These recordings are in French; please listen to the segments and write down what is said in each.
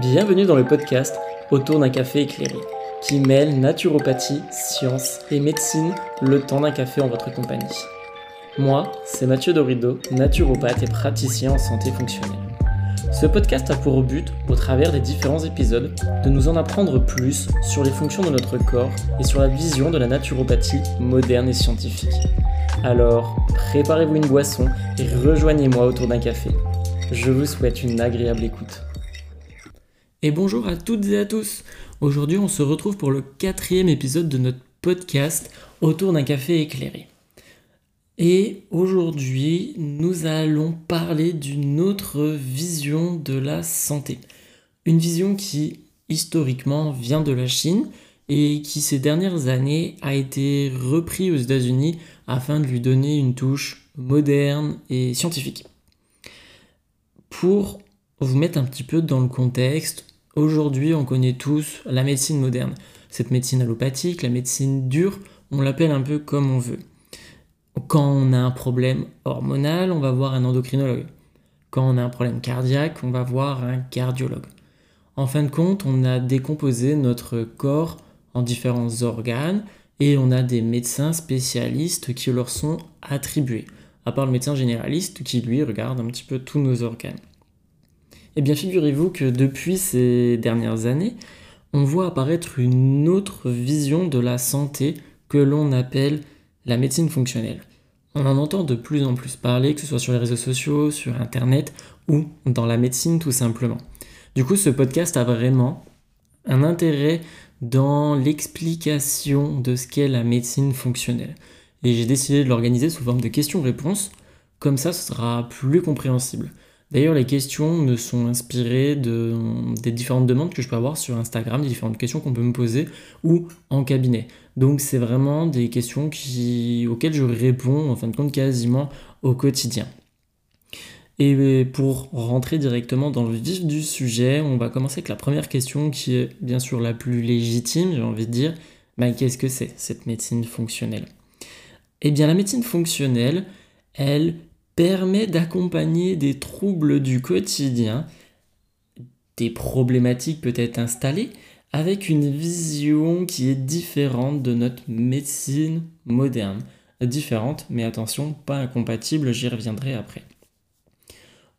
Bienvenue dans le podcast Autour d'un café éclairé, qui mêle naturopathie, science et médecine le temps d'un café en votre compagnie. Moi, c'est Mathieu Dorido, naturopathe et praticien en santé fonctionnelle. Ce podcast a pour but, au travers des différents épisodes, de nous en apprendre plus sur les fonctions de notre corps et sur la vision de la naturopathie moderne et scientifique. Alors, préparez-vous une boisson et rejoignez-moi autour d'un café. Je vous souhaite une agréable écoute. Et bonjour à toutes et à tous. Aujourd'hui, on se retrouve pour le quatrième épisode de notre podcast autour d'un café éclairé. Et aujourd'hui, nous allons parler d'une autre vision de la santé. Une vision qui, historiquement, vient de la Chine et qui, ces dernières années, a été repris aux États-Unis afin de lui donner une touche moderne et scientifique. Pour vous mettre un petit peu dans le contexte, aujourd'hui on connaît tous la médecine moderne. Cette médecine allopathique, la médecine dure, on l'appelle un peu comme on veut. Quand on a un problème hormonal, on va voir un endocrinologue. Quand on a un problème cardiaque, on va voir un cardiologue. En fin de compte, on a décomposé notre corps en différents organes et on a des médecins spécialistes qui leur sont attribués, à part le médecin généraliste qui lui regarde un petit peu tous nos organes. Eh bien, figurez-vous que depuis ces dernières années, on voit apparaître une autre vision de la santé que l'on appelle la médecine fonctionnelle. On en entend de plus en plus parler, que ce soit sur les réseaux sociaux, sur Internet ou dans la médecine tout simplement. Du coup, ce podcast a vraiment un intérêt dans l'explication de ce qu'est la médecine fonctionnelle. Et j'ai décidé de l'organiser sous forme de questions-réponses, comme ça ce sera plus compréhensible. D'ailleurs, les questions me sont inspirées de, des différentes demandes que je peux avoir sur Instagram, des différentes questions qu'on peut me poser ou en cabinet. Donc, c'est vraiment des questions auxquelles je réponds en fin de compte quasiment au quotidien. Et pour rentrer directement dans le vif du sujet, on va commencer avec la première question qui est bien sûr la plus légitime, j'ai envie de dire. Ben, qu'est-ce que c'est cette médecine fonctionnelle? Eh bien, la médecine fonctionnelle, elle permet d'accompagner des troubles du quotidien, des problématiques peut-être installées, avec une vision qui est différente de notre médecine moderne. Différente, mais attention, pas incompatible, j'y reviendrai après.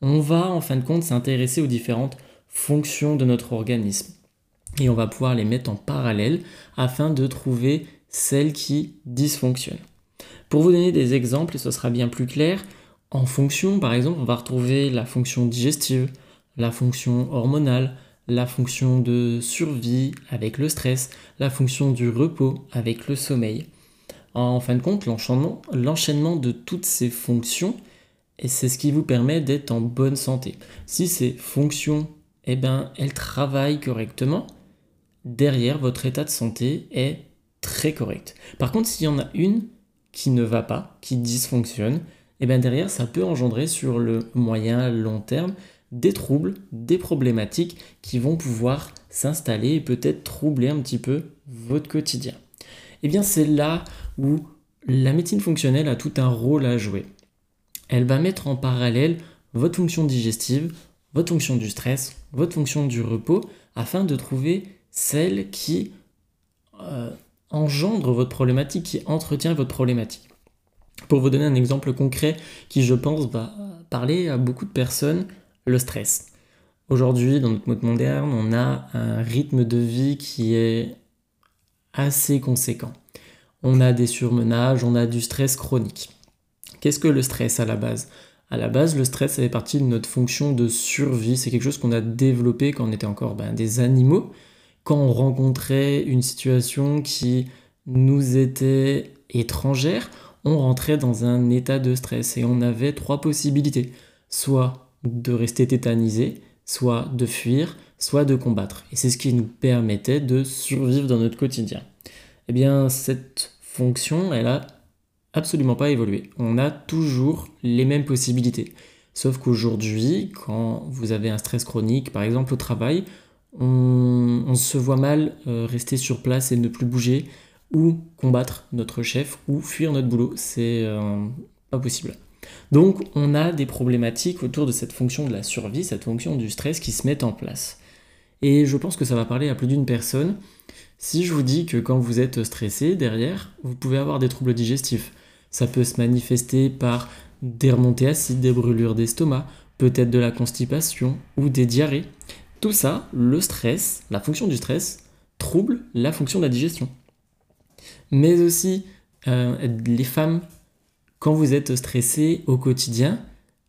On va en fin de compte s'intéresser aux différentes fonctions de notre organisme et on va pouvoir les mettre en parallèle afin de trouver celles qui dysfonctionnent. Pour vous donner des exemples, et ce sera bien plus clair, en fonction, par exemple, on va retrouver la fonction digestive, la fonction hormonale, la fonction de survie avec le stress, la fonction du repos avec le sommeil. En fin de compte, l'enchaînement de toutes ces fonctions, c'est ce qui vous permet d'être en bonne santé. Si ces fonctions, eh ben, elles travaillent correctement, derrière, votre état de santé est très correct. Par contre, s'il y en a une qui ne va pas, qui dysfonctionne, et bien derrière, ça peut engendrer sur le moyen long terme des troubles, des problématiques qui vont pouvoir s'installer et peut-être troubler un petit peu votre quotidien. Et bien c'est là où la médecine fonctionnelle a tout un rôle à jouer. Elle va mettre en parallèle votre fonction digestive, votre fonction du stress, votre fonction du repos, afin de trouver celle qui euh, engendre votre problématique, qui entretient votre problématique. Pour vous donner un exemple concret qui, je pense, va parler à beaucoup de personnes, le stress. Aujourd'hui, dans notre mode moderne, on a un rythme de vie qui est assez conséquent. On a des surmenages, on a du stress chronique. Qu'est-ce que le stress à la base? À la base, le stress fait partie de notre fonction de survie. C'est quelque chose qu'on a développé quand on était encore ben, des animaux, quand on rencontrait une situation qui nous était étrangère on rentrait dans un état de stress et on avait trois possibilités. Soit de rester tétanisé, soit de fuir, soit de combattre. Et c'est ce qui nous permettait de survivre dans notre quotidien. Eh bien, cette fonction, elle a absolument pas évolué. On a toujours les mêmes possibilités. Sauf qu'aujourd'hui, quand vous avez un stress chronique, par exemple au travail, on, se voit mal euh, rester sur place et ne plus bouger ou combattre notre chef ou fuir notre boulot. C'est euh, pas possible. Donc on a des problématiques autour de cette fonction de la survie, cette fonction du stress qui se met en place. Et je pense que ça va parler à plus d'une personne si je vous dis que quand vous êtes stressé, derrière, vous pouvez avoir des troubles digestifs. Ça peut se manifester par des remontées acides, des brûlures d'estomac, peut-être de la constipation ou des diarrhées. Tout ça, le stress, la fonction du stress, trouble la fonction de la digestion. Mais aussi, euh, les femmes, quand vous êtes stressé au quotidien,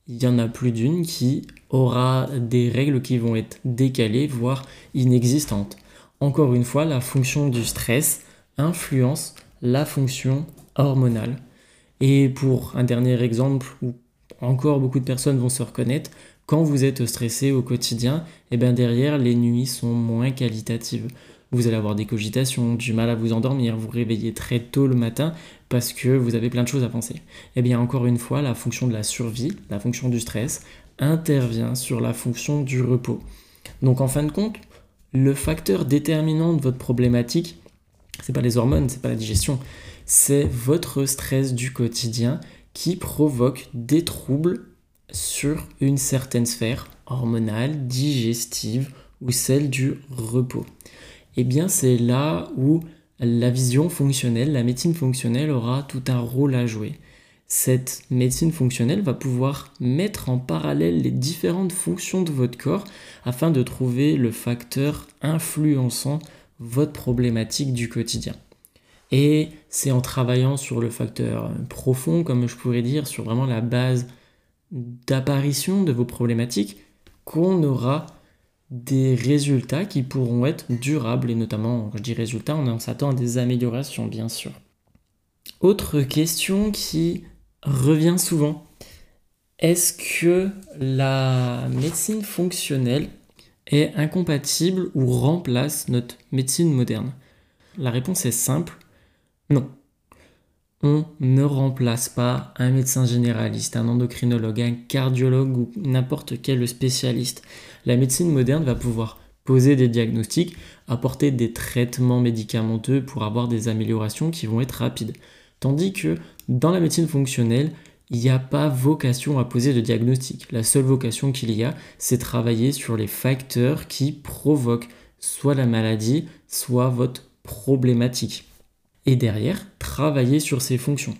il y en a plus d'une qui aura des règles qui vont être décalées, voire inexistantes. Encore une fois, la fonction du stress influence la fonction hormonale. Et pour un dernier exemple où encore beaucoup de personnes vont se reconnaître, quand vous êtes stressé au quotidien, et eh bien derrière, les nuits sont moins qualitatives. Vous allez avoir des cogitations, du mal à vous endormir, vous réveillez très tôt le matin parce que vous avez plein de choses à penser. Eh bien encore une fois, la fonction de la survie, la fonction du stress, intervient sur la fonction du repos. Donc en fin de compte, le facteur déterminant de votre problématique, c'est pas les hormones, c'est pas la digestion, c'est votre stress du quotidien qui provoque des troubles sur une certaine sphère hormonale, digestive ou celle du repos. Eh bien c'est là où la vision fonctionnelle, la médecine fonctionnelle aura tout un rôle à jouer. Cette médecine fonctionnelle va pouvoir mettre en parallèle les différentes fonctions de votre corps afin de trouver le facteur influençant votre problématique du quotidien. Et c'est en travaillant sur le facteur profond, comme je pourrais dire, sur vraiment la base d'apparition de vos problématiques, qu'on aura des résultats qui pourront être durables. Et notamment, quand je dis résultats, on s'attend à des améliorations, bien sûr. Autre question qui revient souvent. Est-ce que la médecine fonctionnelle est incompatible ou remplace notre médecine moderne? La réponse est simple, non. On ne remplace pas un médecin généraliste, un endocrinologue, un cardiologue ou n'importe quel spécialiste. La médecine moderne va pouvoir poser des diagnostics, apporter des traitements médicamenteux pour avoir des améliorations qui vont être rapides. Tandis que dans la médecine fonctionnelle, il n'y a pas vocation à poser de diagnostic. La seule vocation qu'il y a, c'est travailler sur les facteurs qui provoquent soit la maladie, soit votre problématique et derrière travailler sur ces fonctions.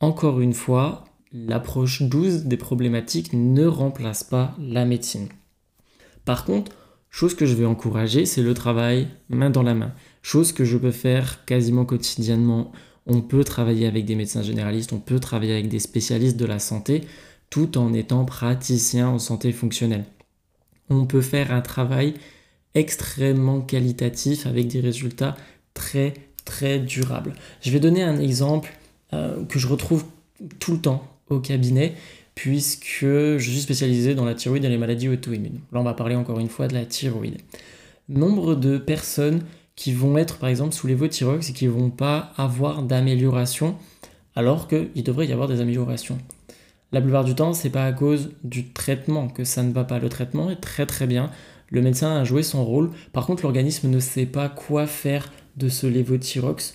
Encore une fois, l'approche douce des problématiques ne remplace pas la médecine. Par contre, chose que je vais encourager, c'est le travail main dans la main. Chose que je peux faire quasiment quotidiennement. On peut travailler avec des médecins généralistes, on peut travailler avec des spécialistes de la santé, tout en étant praticien en santé fonctionnelle. On peut faire un travail extrêmement qualitatif avec des résultats très durable. Je vais donner un exemple euh, que je retrouve tout le temps au cabinet puisque je suis spécialisé dans la thyroïde et les maladies auto-immunes. Là, on va parler encore une fois de la thyroïde. Nombre de personnes qui vont être par exemple sous l'évothyrox et qui ne vont pas avoir d'amélioration alors qu'il devrait y avoir des améliorations. La plupart du temps, c'est pas à cause du traitement que ça ne va pas. Le traitement est très très bien. Le médecin a joué son rôle. Par contre, l'organisme ne sait pas quoi faire de ce lévothyrox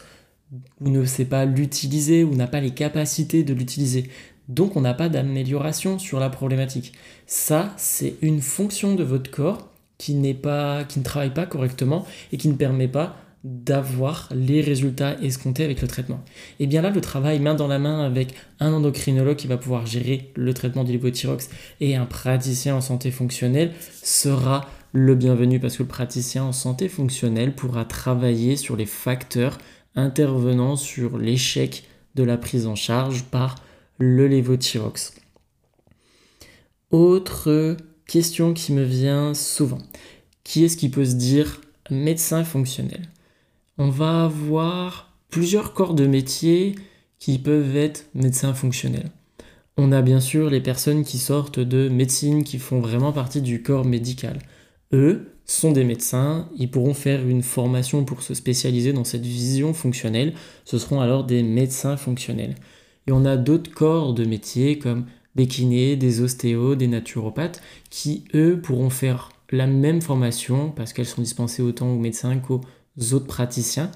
ou ne sait pas l'utiliser ou n'a pas les capacités de l'utiliser. Donc on n'a pas d'amélioration sur la problématique. Ça, c'est une fonction de votre corps qui pas qui ne travaille pas correctement et qui ne permet pas d'avoir les résultats escomptés avec le traitement. Et bien là, le travail main dans la main avec un endocrinologue qui va pouvoir gérer le traitement du lévothyrox et un praticien en santé fonctionnelle sera le bienvenu parce que le praticien en santé fonctionnelle pourra travailler sur les facteurs intervenant sur l'échec de la prise en charge par le lévothyrox. Autre question qui me vient souvent. Qui est-ce qui peut se dire médecin fonctionnel? On va avoir plusieurs corps de métier qui peuvent être médecins fonctionnels. On a bien sûr les personnes qui sortent de médecine, qui font vraiment partie du corps médical eux sont des médecins, ils pourront faire une formation pour se spécialiser dans cette vision fonctionnelle, ce seront alors des médecins fonctionnels. Et on a d'autres corps de métiers comme des kinés, des ostéos, des naturopathes, qui eux pourront faire la même formation parce qu'elles sont dispensées autant aux médecins qu'aux autres praticiens,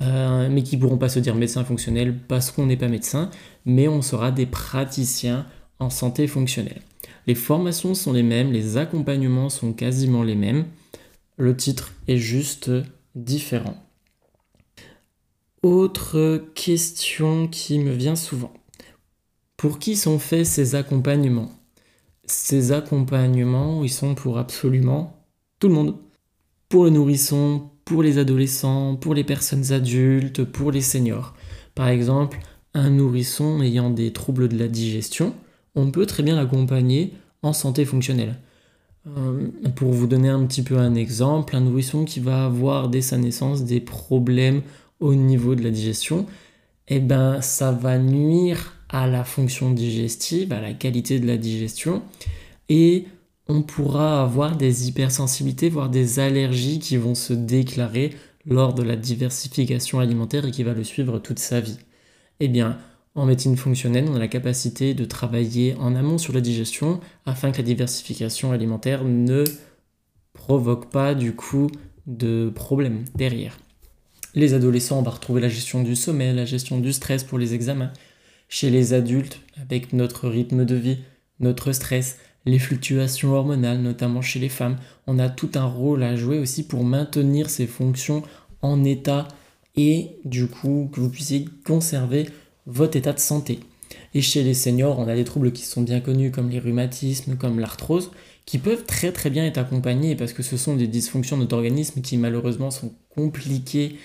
euh, mais qui pourront pas se dire médecins fonctionnels parce qu'on n'est pas médecin, mais on sera des praticiens en santé fonctionnelle. Les formations sont les mêmes, les accompagnements sont quasiment les mêmes. Le titre est juste différent. Autre question qui me vient souvent. Pour qui sont faits ces accompagnements? Ces accompagnements, ils sont pour absolument tout le monde. Pour le nourrisson, pour les adolescents, pour les personnes adultes, pour les seniors. Par exemple, un nourrisson ayant des troubles de la digestion, on peut très bien l'accompagner en santé fonctionnelle. Euh, pour vous donner un petit peu un exemple, un nourrisson qui va avoir dès sa naissance des problèmes au niveau de la digestion, eh ben, ça va nuire à la fonction digestive, à la qualité de la digestion, et on pourra avoir des hypersensibilités, voire des allergies qui vont se déclarer lors de la diversification alimentaire et qui va le suivre toute sa vie. Eh bien, en médecine fonctionnelle, on a la capacité de travailler en amont sur la digestion afin que la diversification alimentaire ne provoque pas du coup de problèmes derrière. Les adolescents, on va retrouver la gestion du sommeil, la gestion du stress pour les examens. Chez les adultes, avec notre rythme de vie, notre stress, les fluctuations hormonales, notamment chez les femmes, on a tout un rôle à jouer aussi pour maintenir ces fonctions en état et du coup que vous puissiez conserver votre état de santé. Et chez les seniors, on a des troubles qui sont bien connus comme les rhumatismes, comme l'arthrose, qui peuvent très très bien être accompagnés parce que ce sont des dysfonctions de notre organisme qui malheureusement sont compliquées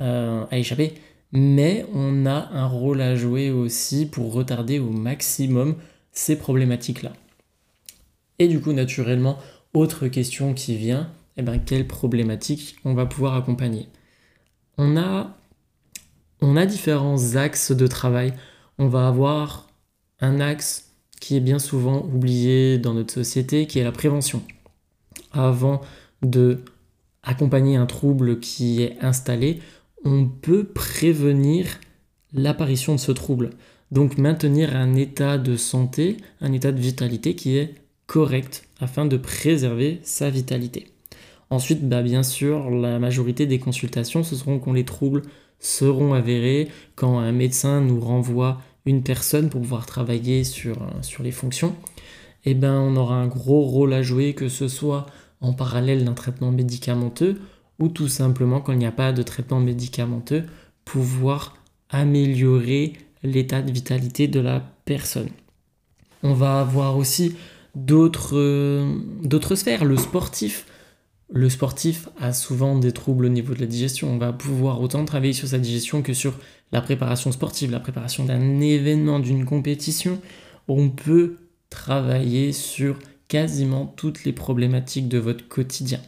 euh, à échapper, mais on a un rôle à jouer aussi pour retarder au maximum ces problématiques-là. Et du coup, naturellement, autre question qui vient, eh ben, quelle problématique on va pouvoir accompagner? On a, on a différents axes de travail. On va avoir un axe qui est bien souvent oublié dans notre société, qui est la prévention. Avant de accompagner un trouble qui est installé, on peut prévenir l'apparition de ce trouble. Donc maintenir un état de santé, un état de vitalité qui est correct afin de préserver sa vitalité. Ensuite, bah, bien sûr, la majorité des consultations, ce seront quand les troubles seront avérés, quand un médecin nous renvoie une personne pour pouvoir travailler sur, euh, sur les fonctions. Eh ben, on aura un gros rôle à jouer, que ce soit en parallèle d'un traitement médicamenteux ou tout simplement quand il n'y a pas de traitement médicamenteux, pouvoir améliorer l'état de vitalité de la personne. On va avoir aussi d'autres euh, sphères, le sportif. Le sportif a souvent des troubles au niveau de la digestion. On va pouvoir autant travailler sur sa digestion que sur la préparation sportive, la préparation d'un événement, d'une compétition. On peut travailler sur quasiment toutes les problématiques de votre quotidien.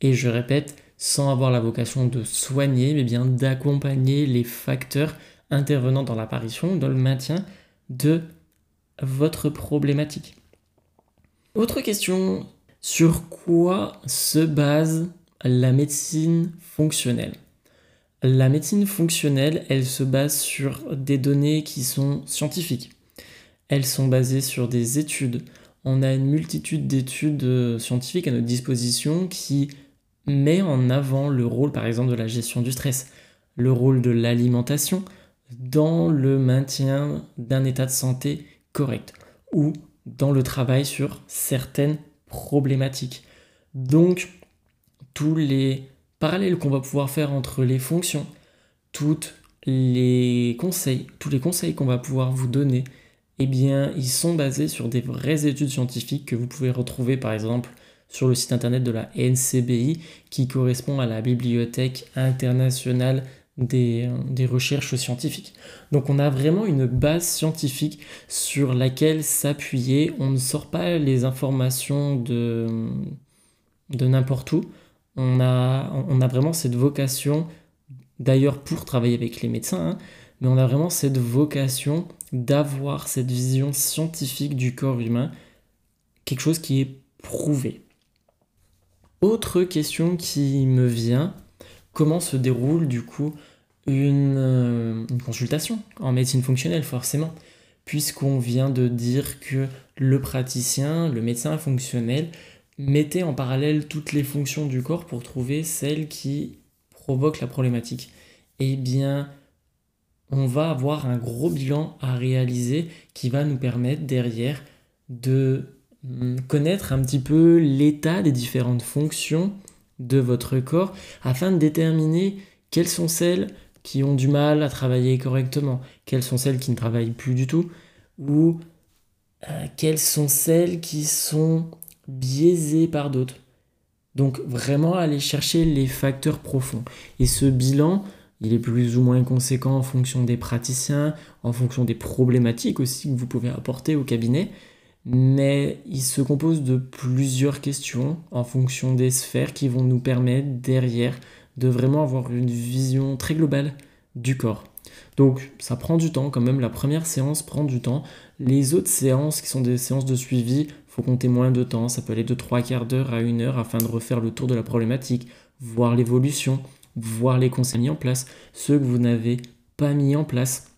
Et je répète, sans avoir la vocation de soigner, mais bien d'accompagner les facteurs intervenant dans l'apparition, dans le maintien de votre problématique. Autre question, sur quoi se base la médecine fonctionnelle? La médecine fonctionnelle, elle se base sur des données qui sont scientifiques. Elles sont basées sur des études. On a une multitude d'études euh, scientifiques à notre disposition qui met en avant le rôle par exemple de la gestion du stress, le rôle de l'alimentation dans le maintien d'un état de santé correct ou dans le travail sur certaines problématiques. Donc tous les parallèles qu'on va pouvoir faire entre les fonctions, toutes les conseils, tous les conseils qu'on va pouvoir vous donner, eh bien, ils sont basés sur des vraies études scientifiques que vous pouvez retrouver par exemple sur le site internet de la NCBI qui correspond à la Bibliothèque internationale des, recherches scientifiques. Donc on a vraiment une base scientifique sur laquelle s'appuyer. On ne sort pas les informations de, n'importe où. On a, on a vraiment cette vocation, d'ailleurs pour travailler avec les médecins, hein, mais on a vraiment cette vocation d'avoir cette vision scientifique du corps humain, quelque chose qui est prouvé. Autre question qui me vient, comment se déroule du coup une, euh, une consultation en médecine fonctionnelle forcément puisqu'on vient de dire que le praticien, le médecin fonctionnel, mettait en parallèle toutes les fonctions du corps pour trouver celle qui provoque la problématique. Eh bien, on va avoir un gros bilan à réaliser qui va nous permettre derrière de Hum, connaître un petit peu l'état des différentes fonctions de votre corps afin de déterminer quelles sont celles qui ont du mal à travailler correctement, quelles sont celles qui ne travaillent plus du tout, ou euh, quelles sont celles qui sont biaisées par d'autres. Donc vraiment aller chercher les facteurs profonds. Et ce bilan, il est plus ou moins conséquent en fonction des praticiens, en fonction des problématiques aussi que vous pouvez apporter au cabinet, mais il se compose de plusieurs questions en fonction des sphères qui vont nous permettre derrière de vraiment avoir une vision très globale du corps. Donc ça prend du temps quand même, la première séance prend du temps. Les autres séances qui sont des séances de suivi, faut compter moins de temps, ça peut aller de 3 quarts d'heure à une heure afin de refaire le tour de la problématique, voir l'évolution, voir les conseils mis en place, ceux que vous n'avez pas mis en place.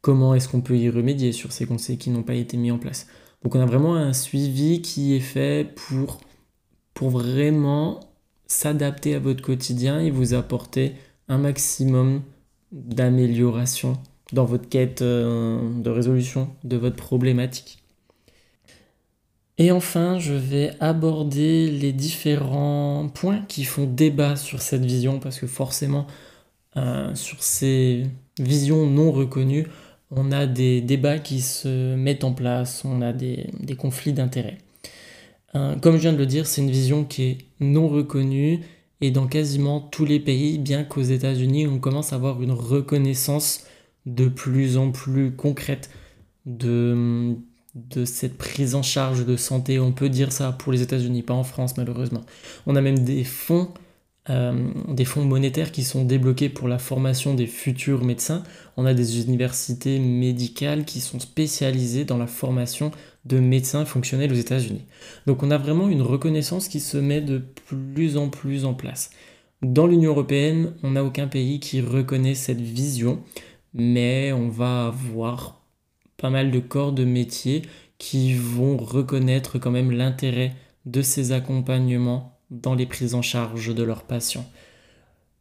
Comment est-ce qu'on peut y remédier sur ces conseils qui n'ont pas été mis en place? Donc on a vraiment un suivi qui est fait pour, pour vraiment s'adapter à votre quotidien et vous apporter un maximum d'amélioration dans votre quête euh, de résolution de votre problématique. Et enfin, je vais aborder les différents points qui font débat sur cette vision, parce que forcément, euh, sur ces visions non reconnues, on a des débats qui se mettent en place, on a des, conflits d'intérêts. Comme je viens de le dire, c'est une vision qui est non reconnue, et dans quasiment tous les pays, bien qu'aux États-Unis, on commence à avoir une reconnaissance de plus en plus concrète de de cette prise en charge de santé. On peut dire ça pour les États-Unis, pas en France malheureusement. On a même des fonds, euh, des fonds monétaires qui sont débloqués pour la formation des futurs médecins. On a des universités médicales qui sont spécialisées dans la formation de médecins fonctionnels aux États-Unis. Donc on a vraiment une reconnaissance qui se met de plus en plus en place. Dans l'Union européenne, on n'a aucun pays qui reconnaît cette vision, mais on va avoir pas mal de corps de métier qui vont reconnaître quand même l'intérêt de ces accompagnements dans les prises en charge de leurs patients.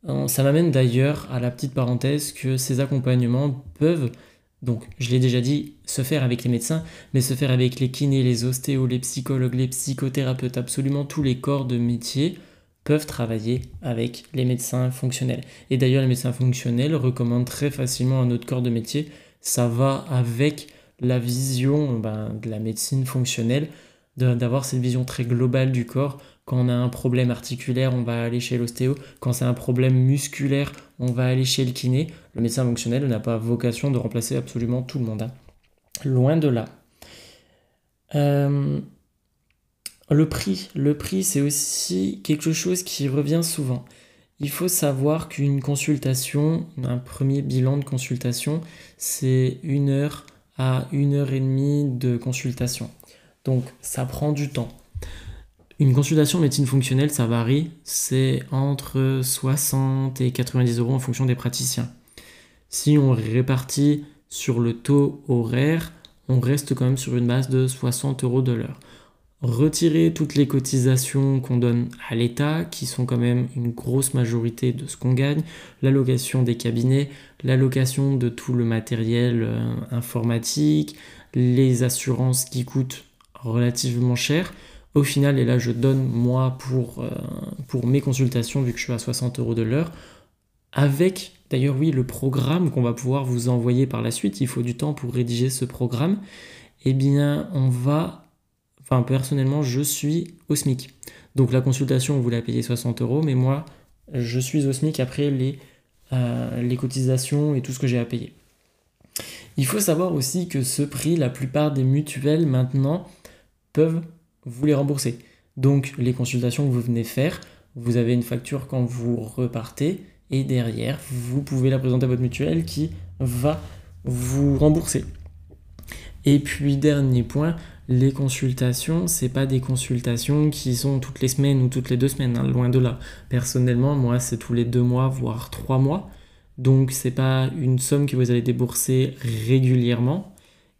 Euh, ça m'amène d'ailleurs à la petite parenthèse que ces accompagnements peuvent, donc je l'ai déjà dit, se faire avec les médecins, mais se faire avec les kinés, les ostéos, les psychologues, les psychothérapeutes, absolument tous les corps de métier peuvent travailler avec les médecins fonctionnels. Et d'ailleurs, les médecins fonctionnels recommandent très facilement un autre corps de métier ça va avec la vision ben, de la médecine fonctionnelle, d'avoir cette vision très globale du corps. Quand on a un problème articulaire, on va aller chez l'ostéo. Quand c'est un problème musculaire, on va aller chez le kiné. Le médecin fonctionnel n'a pas vocation de remplacer absolument tout le monde. Hein. Loin de là. Euh, le prix, le prix, c'est aussi quelque chose qui revient souvent. Il faut savoir qu'une consultation, un premier bilan de consultation, c'est une heure à une heure et demie de consultation. Donc ça prend du temps. Une consultation médecine fonctionnelle, ça varie, c'est entre 60 et 90 euros en fonction des praticiens. Si on répartit sur le taux horaire, on reste quand même sur une base de 60 euros de l'heure retirer toutes les cotisations qu'on donne à l'État, qui sont quand même une grosse majorité de ce qu'on gagne, l'allocation des cabinets, l'allocation de tout le matériel euh, informatique, les assurances qui coûtent relativement cher. Au final, et là je donne moi pour, euh, pour mes consultations, vu que je suis à 60 euros de l'heure, avec d'ailleurs oui le programme qu'on va pouvoir vous envoyer par la suite, il faut du temps pour rédiger ce programme, eh bien on va Enfin, personnellement, je suis au SMIC. Donc la consultation, vous la payez 60 euros, mais moi, je suis au SMIC après les, euh, les cotisations et tout ce que j'ai à payer. Il faut savoir aussi que ce prix, la plupart des mutuelles maintenant peuvent vous les rembourser. Donc les consultations que vous venez faire, vous avez une facture quand vous repartez et derrière, vous pouvez la présenter à votre mutuelle qui va vous rembourser. Et puis dernier point, les consultations, c'est pas des consultations qui sont toutes les semaines ou toutes les deux semaines, hein, loin de là. Personnellement, moi, c'est tous les deux mois, voire trois mois. Donc, c'est pas une somme que vous allez débourser régulièrement.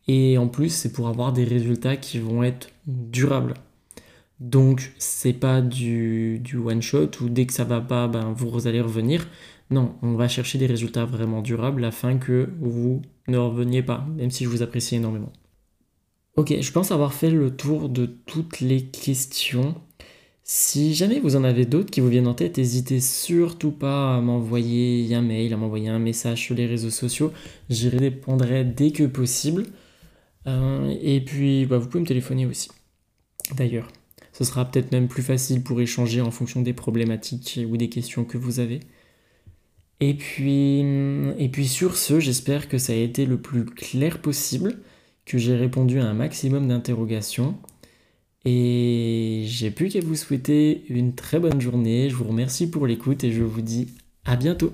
Et en plus, c'est pour avoir des résultats qui vont être durables. Donc, c'est pas du, du one shot où dès que ça va pas, ben, vous allez revenir. Non, on va chercher des résultats vraiment durables afin que vous ne reveniez pas, même si je vous apprécie énormément. Ok, je pense avoir fait le tour de toutes les questions. Si jamais vous en avez d'autres qui vous viennent en tête, n'hésitez surtout pas à m'envoyer un mail, à m'envoyer un message sur les réseaux sociaux. J'y répondrai dès que possible. Euh, et puis, bah, vous pouvez me téléphoner aussi. D'ailleurs, ce sera peut-être même plus facile pour échanger en fonction des problématiques ou des questions que vous avez. Et puis, et puis sur ce, j'espère que ça a été le plus clair possible, que j'ai répondu à un maximum d'interrogations. Et j'ai plus qu'à vous souhaiter une très bonne journée. Je vous remercie pour l'écoute et je vous dis à bientôt.